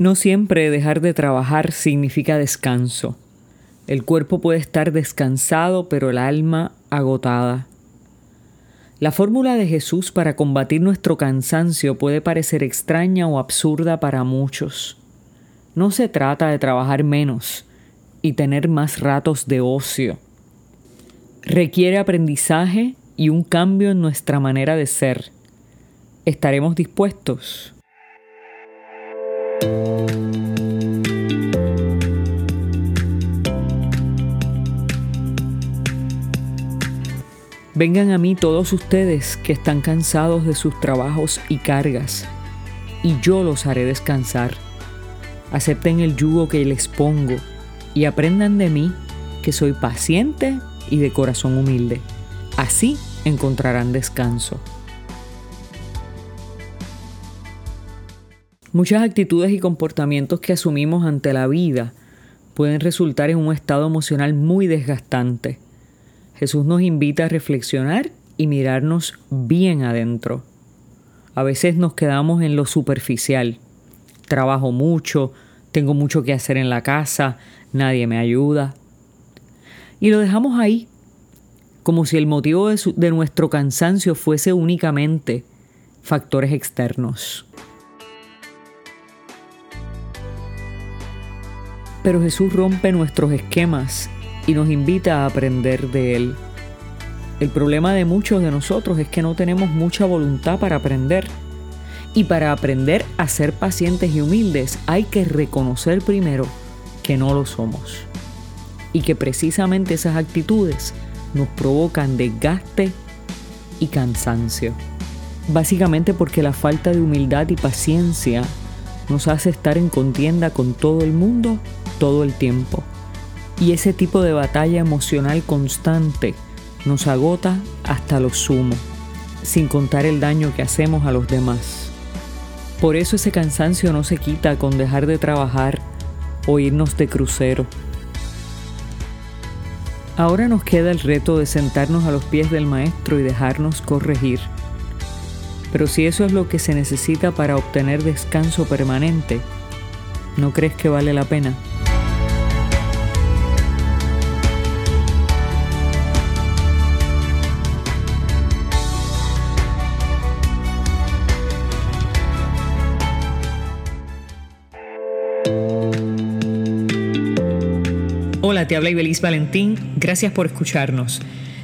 No siempre dejar de trabajar significa descanso. El cuerpo puede estar descansado, pero el alma agotada. La fórmula de Jesús para combatir nuestro cansancio puede parecer extraña o absurda para muchos. No se trata de trabajar menos y tener más ratos de ocio. Requiere aprendizaje y un cambio en nuestra manera de ser. ¿Estaremos dispuestos? Vengan a mí todos ustedes que están cansados de sus trabajos y cargas, y yo los haré descansar. Acepten el yugo que les pongo y aprendan de mí que soy paciente y de corazón humilde. Así encontrarán descanso. Muchas actitudes y comportamientos que asumimos ante la vida pueden resultar en un estado emocional muy desgastante. Jesús nos invita a reflexionar y mirarnos bien adentro. A veces nos quedamos en lo superficial. Trabajo mucho, tengo mucho que hacer en la casa, nadie me ayuda. Y lo dejamos ahí, como si el motivo de, de nuestro cansancio fuese únicamente factores externos. Pero Jesús rompe nuestros esquemas y nos invita a aprender de Él. El problema de muchos de nosotros es que no tenemos mucha voluntad para aprender. Y para aprender a ser pacientes y humildes hay que reconocer primero que no lo somos. Y que precisamente esas actitudes nos provocan desgaste y cansancio. Básicamente porque la falta de humildad y paciencia nos hace estar en contienda con todo el mundo todo el tiempo. Y ese tipo de batalla emocional constante nos agota hasta lo sumo, sin contar el daño que hacemos a los demás. Por eso ese cansancio no se quita con dejar de trabajar o irnos de crucero. Ahora nos queda el reto de sentarnos a los pies del Maestro y dejarnos corregir. Pero si eso es lo que se necesita para obtener descanso permanente, ¿no crees que vale la pena? Hola, te habla Ibeliz Valentín. Gracias por escucharnos.